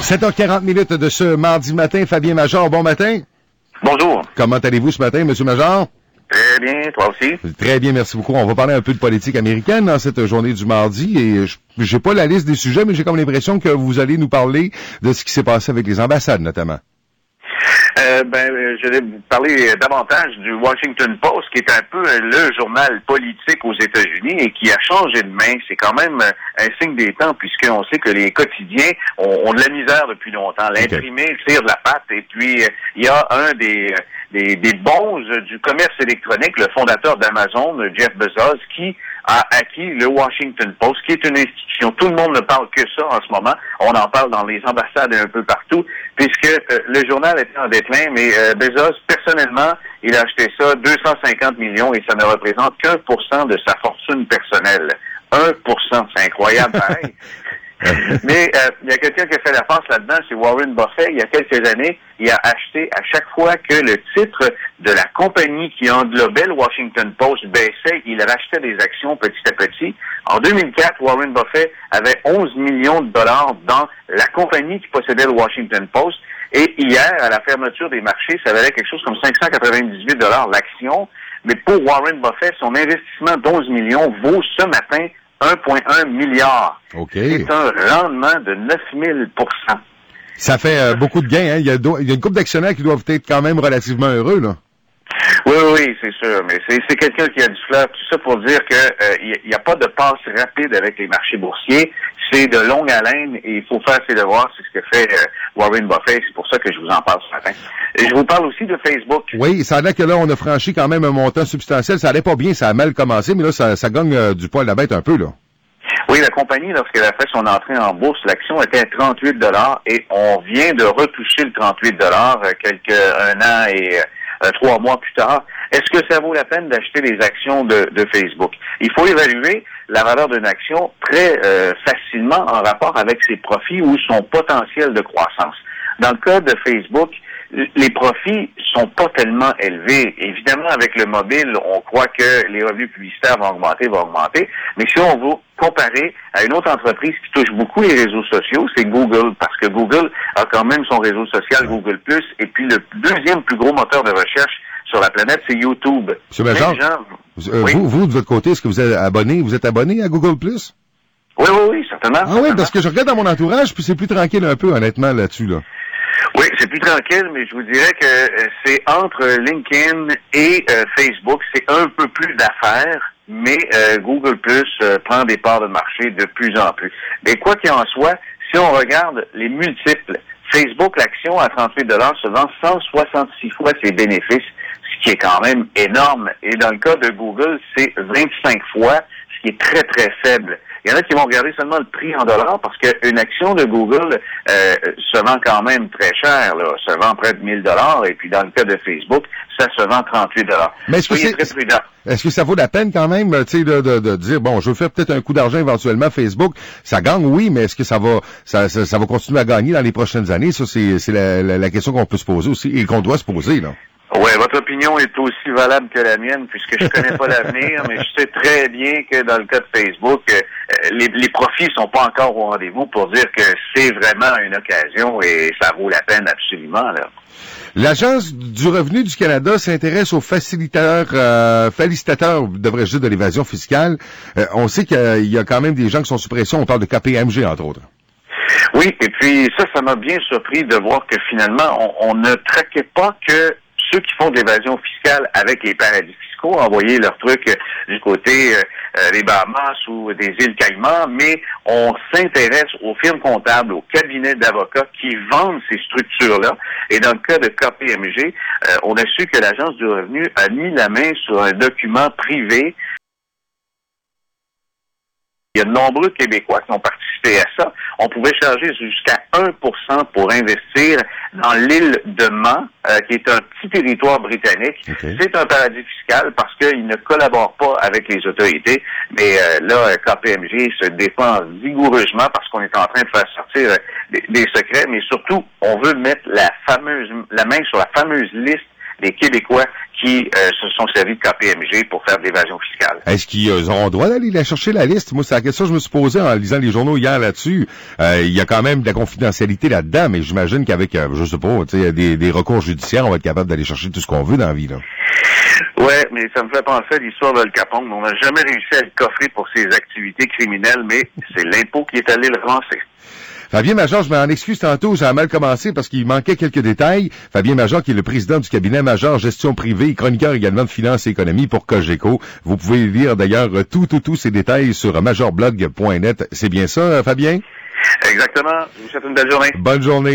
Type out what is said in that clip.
7h40 minutes de ce mardi matin. Fabien Major, bon matin. Bonjour. Comment allez-vous ce matin, Monsieur Major? Très bien, toi aussi? Très bien, merci beaucoup. On va parler un peu de politique américaine dans cette journée du mardi et j'ai pas la liste des sujets, mais j'ai comme l'impression que vous allez nous parler de ce qui s'est passé avec les ambassades, notamment. Euh, ben, je vais vous parler davantage du Washington Post, qui est un peu le journal politique aux États-Unis et qui a changé de main. C'est quand même un signe des temps, puisqu'on sait que les quotidiens ont, de la misère depuis longtemps. L'imprimé tire de la patte, et puis il y a un des, des, des bons du commerce électronique, le fondateur d'Amazon, Jeff Bezos, qui a acquis le Washington Post, qui est une institution. Tout le monde ne parle que ça en ce moment. On en parle dans les ambassades et un peu partout, puisque euh, le journal était en déclin, mais euh, Bezos, personnellement, il a acheté ça 250 millions et ça ne représente qu'un pour cent de sa fortune personnelle. 1% c'est incroyable pareil. Mais euh, il y a quelqu'un qui a fait la face là-dedans, c'est Warren Buffett. Il y a quelques années, il a acheté à chaque fois que le titre de la compagnie qui englobait le Washington Post baissait, il rachetait des actions petit à petit. En 2004, Warren Buffett avait 11 millions de dollars dans la compagnie qui possédait le Washington Post. Et hier, à la fermeture des marchés, ça valait quelque chose comme 598 dollars l'action. Mais pour Warren Buffett, son investissement d'11 millions vaut ce matin 1,1 milliard. C'est un rendement de 9000% Ça fait euh, beaucoup de gains. Hein? Il, y a, une couple d'actionnaires qui doivent être quand même relativement heureux. là. Oui, oui, c'est sûr. Mais c'est quelqu'un qui a du fleur. Tout ça pour dire que il euh, n'y a, pas de passe rapide avec les marchés boursiers. C'est de longue haleine et il faut faire ses devoirs. C'est ce que fait euh, Warren Buffett. C'est pour ça que je vous en parle ce matin. Et je vous parle aussi de Facebook. Oui, ça a l'air que là, on a franchi quand même un montant substantiel. Ça allait pas bien, ça a mal commencé, mais là, ça, ça gagne euh, du poil à la bête un peu, là. Oui, la compagnie, lorsqu'elle a fait son entrée en bourse, l'action était à 38 dollars et on vient de retoucher le 38 dollars quelques un an et euh, trois mois plus tard. Est-ce que ça vaut la peine d'acheter les actions de, Facebook? Il faut évaluer la valeur d'une action très euh, facilement en rapport avec ses profits ou son potentiel de croissance. Dans le cas de Facebook, les profits sont pas tellement élevés. Évidemment, avec le mobile, on croit que les revenus publicitaires vont augmenter, vont augmenter. Mais si on veut comparer à une autre entreprise qui touche beaucoup les réseaux sociaux, c'est Google, parce que Google a quand même son réseau social Google+, et puis le deuxième plus gros moteur de recherche sur la planète, c'est YouTube. Monsieur Béjean, euh, vous, vous, de votre côté, est-ce que vous êtes abonné, vous êtes abonné à Google+? Oui, oui, oui, certainement. Ah oui, parce que je regarde dans mon entourage, puis c'est plus tranquille un peu, honnêtement, là-dessus, là. Oui, c'est plus tranquille, mais je vous dirais que euh, c'est entre LinkedIn et euh, Facebook, c'est un peu plus d'affaires, mais euh, Google Plus prend des parts de marché de plus en plus. Mais quoi qu'il en soit, si on regarde les multiples, Facebook, l'action à 38 dollars se vend 166 fois ses bénéfices, ce qui est quand même énorme. Et dans le cas de Google, c'est 25 fois, ce qui est très, très faible. Il y en a qui vont regarder seulement le prix en dollars parce qu'une action de Google euh, se vend quand même très cher, là, se vend près de 1000 dollars et puis dans le cas de Facebook, ça se vend 38 dollars. Mais est-ce que Est-ce que ça vaut la peine quand même, tu sais, de, de, dire bon, je veux faire peut-être un coup d'argent éventuellement Facebook, ça gagne, oui, mais est-ce que ça va, ça, ça, va continuer à gagner dans les prochaines années? Ça, c'est la, la, la question qu'on peut se poser aussi et qu'on doit se poser là. Oui, votre opinion est aussi valable que la mienne, puisque je connais pas l'avenir, mais je sais très bien que dans le cas de Facebook, euh, les, les profits sont pas encore au rendez-vous pour dire que c'est vraiment une occasion et ça vaut la peine absolument. Là. L'Agence du revenu du Canada s'intéresse aux facilitateurs, euh, facilitateurs, devrais-je dire, de l'évasion fiscale. Euh, on sait qu'il y a quand même des gens qui sont sous pression. On parle de KPMG, entre autres. Oui, et puis ça, ça m'a bien surpris de voir que finalement, on, on ne traquait pas que ceux qui font de l'évasion fiscale avec les paradis fiscaux, envoyer leurs trucs euh, du côté euh, euh, des Bahamas ou des îles Caïmans, mais on s'intéresse aux firmes comptables, aux cabinets d'avocats qui vendent ces structures-là. Et dans le cas de KPMG, on a su que l'Agence du revenu a mis la main sur un document privé il y a de nombreux Québécois qui ont participé à ça. On pouvait charger jusqu'à 1% pour investir dans l'île de Man, euh, qui est un petit territoire britannique. C'est un paradis fiscal parce qu'il ne collabore pas avec les autorités. Mais euh, là, KPMG se défend vigoureusement parce qu'on est en train de faire sortir euh, des, secrets, mais surtout, on veut mettre la fameuse la main sur la fameuse liste des Québécois qui euh, se sont servis de KPMG pour faire de l'évasion fiscale. Est-ce qu'ils auront droit d'aller la chercher la liste? Moi, c'est la question que je me suis posée en lisant les journaux hier là-dessus. Euh, il y a quand même de la confidentialité là-dedans, mais j'imagine qu'avec, euh, je sais pas, des, des recours judiciaires, on va être capable d'aller chercher tout ce qu'on veut dans la vie. Là. Ouais, mais ça me fait penser à l'histoire de Capone. On n'a jamais réussi à le coffrer pour ses activités criminelles, mais c'est l'impôt qui est allé le lancer. Fabien Major, je m'en excuse tantôt, j'ai mal commencé parce qu'il manquait quelques détails. Fabien Major, qui est le président du cabinet Major Gestion Privée, chroniqueur également de finances et économie pour Cogeco. Vous pouvez lire d'ailleurs tout, tout, tous ces détails sur majorblog.net. C'est bien ça, Fabien? Exactement. Je vous souhaite une belle journée. Bonne journée.